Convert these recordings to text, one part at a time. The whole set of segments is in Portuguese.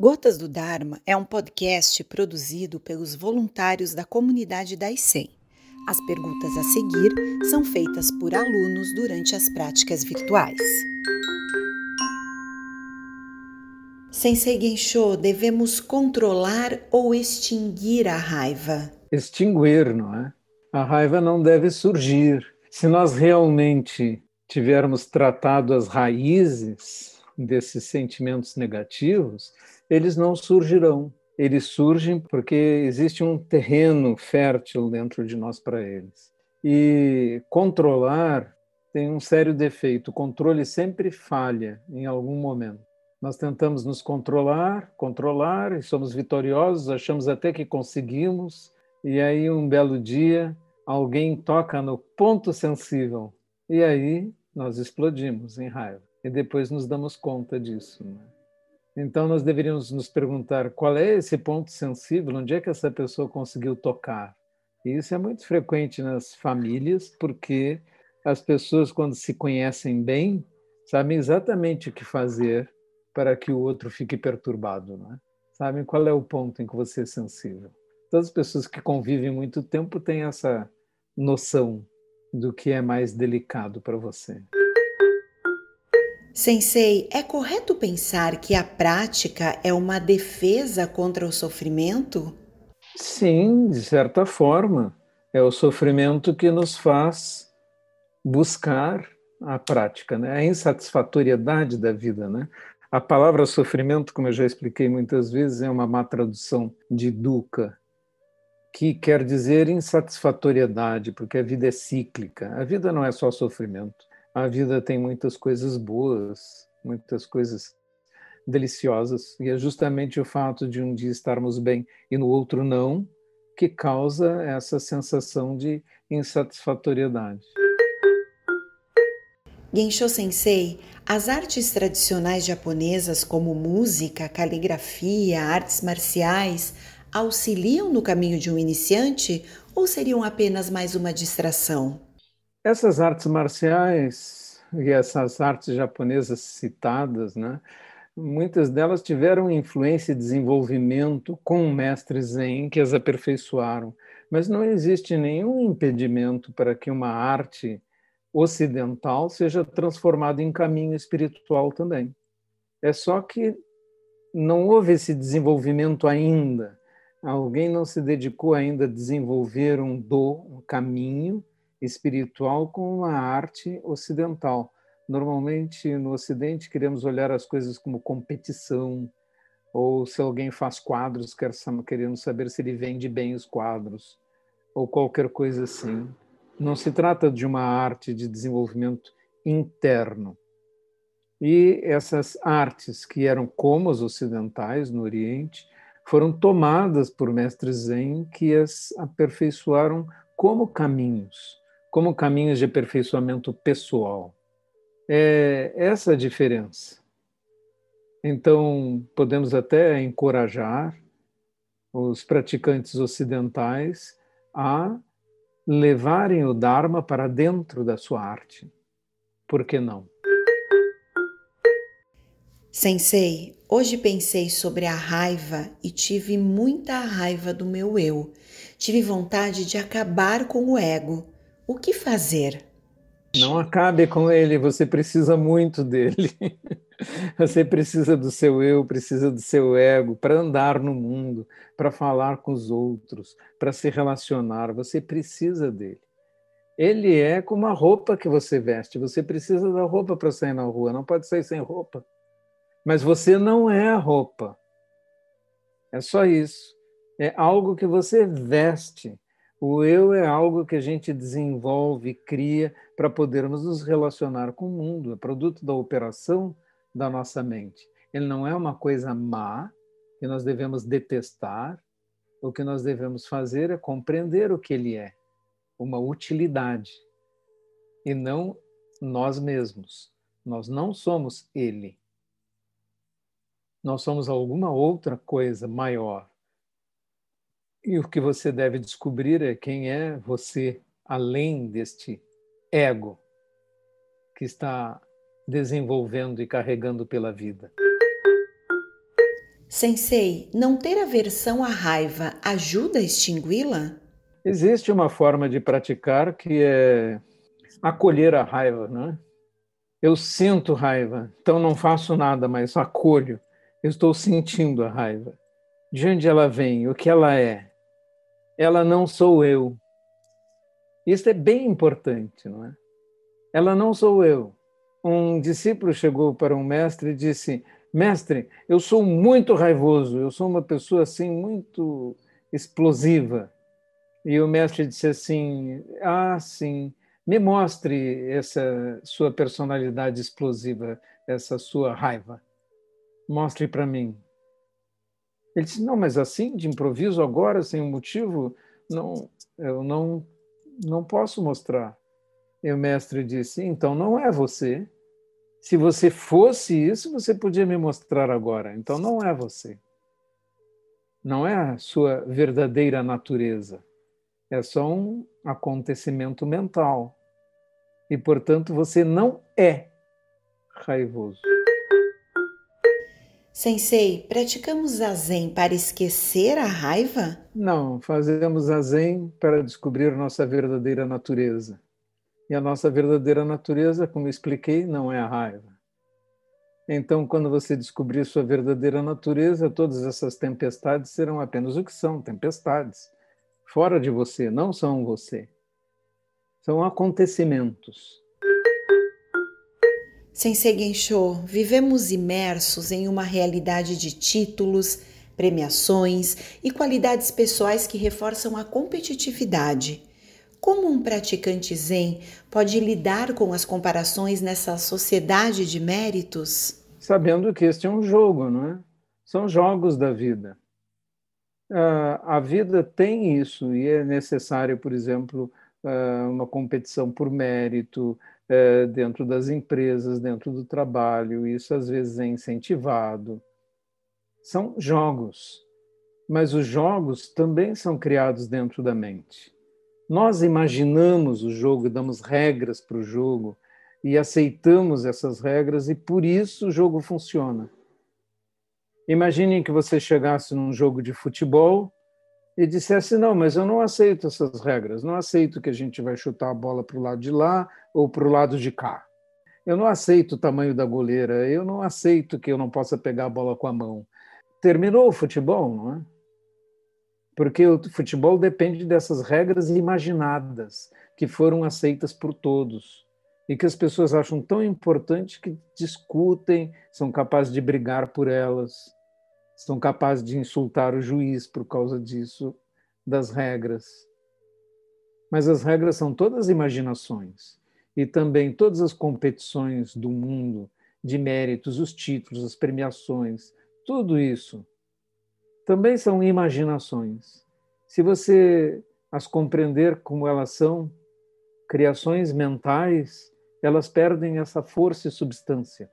Gotas do Dharma é um podcast produzido pelos voluntários da comunidade da ICEM. As perguntas a seguir são feitas por alunos durante as práticas virtuais. Sensei Gensho, devemos controlar ou extinguir a raiva? Extinguir, não é? A raiva não deve surgir. Se nós realmente tivermos tratado as raízes desses sentimentos negativos, eles não surgirão. Eles surgem porque existe um terreno fértil dentro de nós para eles. E controlar tem um sério defeito. O controle sempre falha em algum momento. Nós tentamos nos controlar, controlar, e somos vitoriosos, achamos até que conseguimos, e aí um belo dia alguém toca no ponto sensível, e aí nós explodimos em raiva. E depois nos damos conta disso. Né? Então, nós deveríamos nos perguntar qual é esse ponto sensível, onde é que essa pessoa conseguiu tocar. E isso é muito frequente nas famílias, porque as pessoas, quando se conhecem bem, sabem exatamente o que fazer para que o outro fique perturbado. Né? Sabem qual é o ponto em que você é sensível. Todas as pessoas que convivem muito tempo têm essa noção do que é mais delicado para você. Sensei, é correto pensar que a prática é uma defesa contra o sofrimento? Sim, de certa forma. É o sofrimento que nos faz buscar a prática, né? a insatisfatoriedade da vida. Né? A palavra sofrimento, como eu já expliquei muitas vezes, é uma má tradução de dukkha, que quer dizer insatisfatoriedade, porque a vida é cíclica. A vida não é só sofrimento a vida tem muitas coisas boas, muitas coisas deliciosas, e é justamente o fato de um dia estarmos bem e no outro não que causa essa sensação de insatisfatoriedade. Gensho Sensei, as artes tradicionais japonesas como música, caligrafia, artes marciais auxiliam no caminho de um iniciante ou seriam apenas mais uma distração? Essas artes marciais e essas artes japonesas citadas, né, muitas delas tiveram influência e desenvolvimento com mestres Zen que as aperfeiçoaram, mas não existe nenhum impedimento para que uma arte ocidental seja transformada em caminho espiritual também. É só que não houve esse desenvolvimento ainda. Alguém não se dedicou ainda a desenvolver um do, um caminho espiritual com uma arte ocidental. Normalmente, no Ocidente, queremos olhar as coisas como competição, ou se alguém faz quadros, queremos saber se ele vende bem os quadros, ou qualquer coisa assim. Não se trata de uma arte de desenvolvimento interno. E essas artes, que eram como as ocidentais no Oriente, foram tomadas por mestres Zen que as aperfeiçoaram como caminhos como caminhos de aperfeiçoamento pessoal. É essa a diferença. Então, podemos até encorajar os praticantes ocidentais a levarem o Dharma para dentro da sua arte. Por que não? Sensei, hoje pensei sobre a raiva e tive muita raiva do meu eu. Tive vontade de acabar com o ego. O que fazer? Não acabe com ele, você precisa muito dele. Você precisa do seu eu, precisa do seu ego para andar no mundo, para falar com os outros, para se relacionar. Você precisa dele. Ele é como a roupa que você veste. Você precisa da roupa para sair na rua, não pode sair sem roupa. Mas você não é a roupa. É só isso. É algo que você veste o eu é algo que a gente desenvolve, cria para podermos nos relacionar com o mundo, é produto da operação da nossa mente. Ele não é uma coisa má que nós devemos detestar. O que nós devemos fazer é compreender o que ele é, uma utilidade, e não nós mesmos. Nós não somos ele. Nós somos alguma outra coisa maior. E o que você deve descobrir é quem é você além deste ego que está desenvolvendo e carregando pela vida. Sensei, não ter aversão à raiva ajuda a extingui-la? Existe uma forma de praticar que é acolher a raiva, não é? Eu sinto raiva, então não faço nada, mas acolho. Eu estou sentindo a raiva. De onde ela vem? O que ela é? Ela não sou eu. Isso é bem importante, não é? Ela não sou eu. Um discípulo chegou para um mestre e disse: Mestre, eu sou muito raivoso, eu sou uma pessoa assim muito explosiva. E o mestre disse assim: Ah, sim, me mostre essa sua personalidade explosiva, essa sua raiva. Mostre para mim. Ele disse: Não, mas assim, de improviso, agora, sem um motivo, não, eu não, não posso mostrar. E o mestre disse: Então não é você. Se você fosse isso, você podia me mostrar agora. Então não é você. Não é a sua verdadeira natureza. É só um acontecimento mental e, portanto, você não é raivoso. Sensei, praticamos zazen para esquecer a raiva? Não, fazemos zazen para descobrir nossa verdadeira natureza. E a nossa verdadeira natureza, como expliquei, não é a raiva. Então, quando você descobrir sua verdadeira natureza, todas essas tempestades serão apenas o que são tempestades. Fora de você, não são você. São acontecimentos. Sensei Gensho, vivemos imersos em uma realidade de títulos, premiações e qualidades pessoais que reforçam a competitividade. Como um praticante Zen pode lidar com as comparações nessa sociedade de méritos? Sabendo que este é um jogo, não é? São jogos da vida. Uh, a vida tem isso e é necessário, por exemplo, uma competição por mérito dentro das empresas, dentro do trabalho, isso às vezes é incentivado. São jogos, mas os jogos também são criados dentro da mente. Nós imaginamos o jogo, damos regras para o jogo e aceitamos essas regras e por isso o jogo funciona. Imaginem que você chegasse num jogo de futebol e dissesse: não, mas eu não aceito essas regras, não aceito que a gente vai chutar a bola para o lado de lá ou para o lado de cá. Eu não aceito o tamanho da goleira, eu não aceito que eu não possa pegar a bola com a mão. Terminou o futebol, não é? Porque o futebol depende dessas regras imaginadas que foram aceitas por todos e que as pessoas acham tão importante que discutem, são capazes de brigar por elas são capazes de insultar o juiz por causa disso, das regras. Mas as regras são todas imaginações. E também todas as competições do mundo, de méritos, os títulos, as premiações, tudo isso também são imaginações. Se você as compreender como elas são, criações mentais, elas perdem essa força e substância.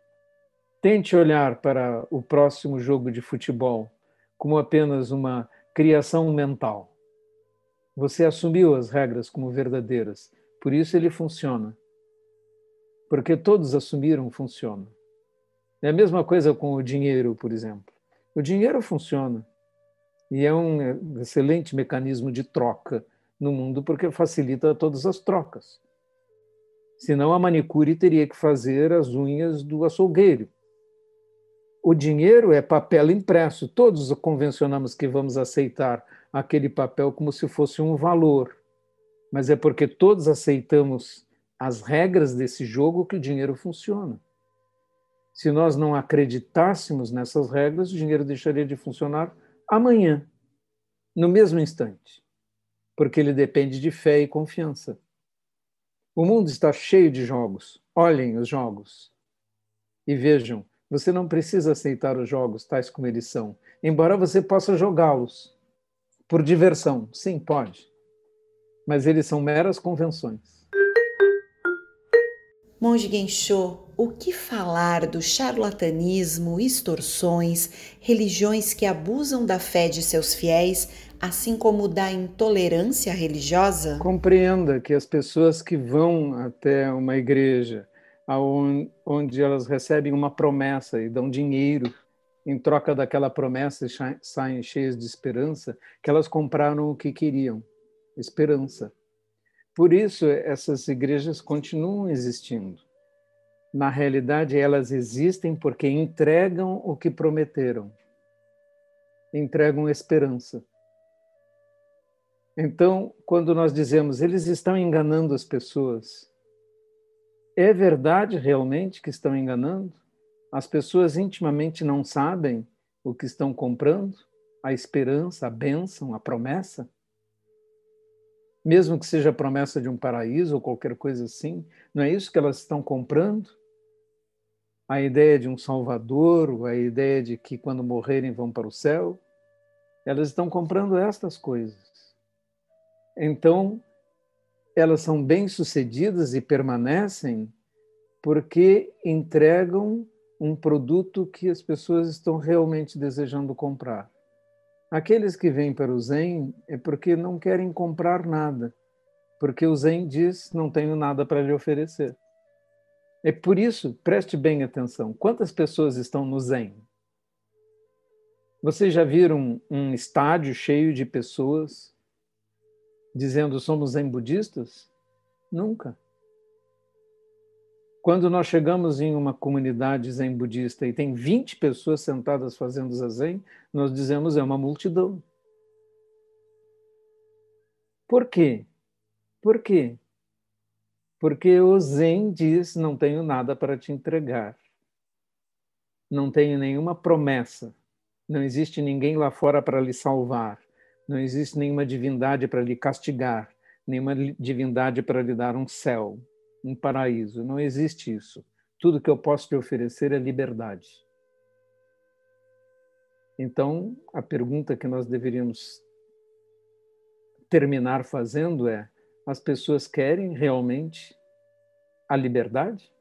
Tente olhar para o próximo jogo de futebol como apenas uma criação mental. Você assumiu as regras como verdadeiras, por isso ele funciona. Porque todos assumiram, funciona. É a mesma coisa com o dinheiro, por exemplo. O dinheiro funciona e é um excelente mecanismo de troca no mundo porque facilita todas as trocas. Senão a manicure teria que fazer as unhas do açougueiro o dinheiro é papel impresso. Todos convencionamos que vamos aceitar aquele papel como se fosse um valor. Mas é porque todos aceitamos as regras desse jogo que o dinheiro funciona. Se nós não acreditássemos nessas regras, o dinheiro deixaria de funcionar amanhã, no mesmo instante, porque ele depende de fé e confiança. O mundo está cheio de jogos. Olhem os jogos e vejam você não precisa aceitar os jogos tais como eles são, embora você possa jogá-los por diversão. Sim, pode. Mas eles são meras convenções. Monge Gensho, o que falar do charlatanismo, extorsões, religiões que abusam da fé de seus fiéis, assim como da intolerância religiosa? Compreenda que as pessoas que vão até uma igreja onde elas recebem uma promessa e dão dinheiro em troca daquela promessa, saem cheias de esperança, que elas compraram o que queriam, esperança. Por isso, essas igrejas continuam existindo. Na realidade, elas existem porque entregam o que prometeram, entregam esperança. Então, quando nós dizemos eles estão enganando as pessoas, é verdade realmente que estão enganando? As pessoas intimamente não sabem o que estão comprando? A esperança, a bênção, a promessa? Mesmo que seja a promessa de um paraíso ou qualquer coisa assim, não é isso que elas estão comprando? A ideia de um salvador, a ideia de que quando morrerem vão para o céu? Elas estão comprando estas coisas. Então, elas são bem-sucedidas e permanecem porque entregam um produto que as pessoas estão realmente desejando comprar. Aqueles que vêm para o Zen é porque não querem comprar nada, porque o Zen diz: não tenho nada para lhe oferecer. É por isso, preste bem atenção: quantas pessoas estão no Zen? Vocês já viram um estádio cheio de pessoas dizendo somos zen budistas? Nunca. Quando nós chegamos em uma comunidade zen budista e tem 20 pessoas sentadas fazendo zazen, nós dizemos é uma multidão. Por quê? Por quê? Porque o zen diz: não tenho nada para te entregar. Não tenho nenhuma promessa. Não existe ninguém lá fora para lhe salvar. Não existe nenhuma divindade para lhe castigar, nenhuma divindade para lhe dar um céu, um paraíso. Não existe isso. Tudo que eu posso te oferecer é liberdade. Então, a pergunta que nós deveríamos terminar fazendo é: as pessoas querem realmente a liberdade?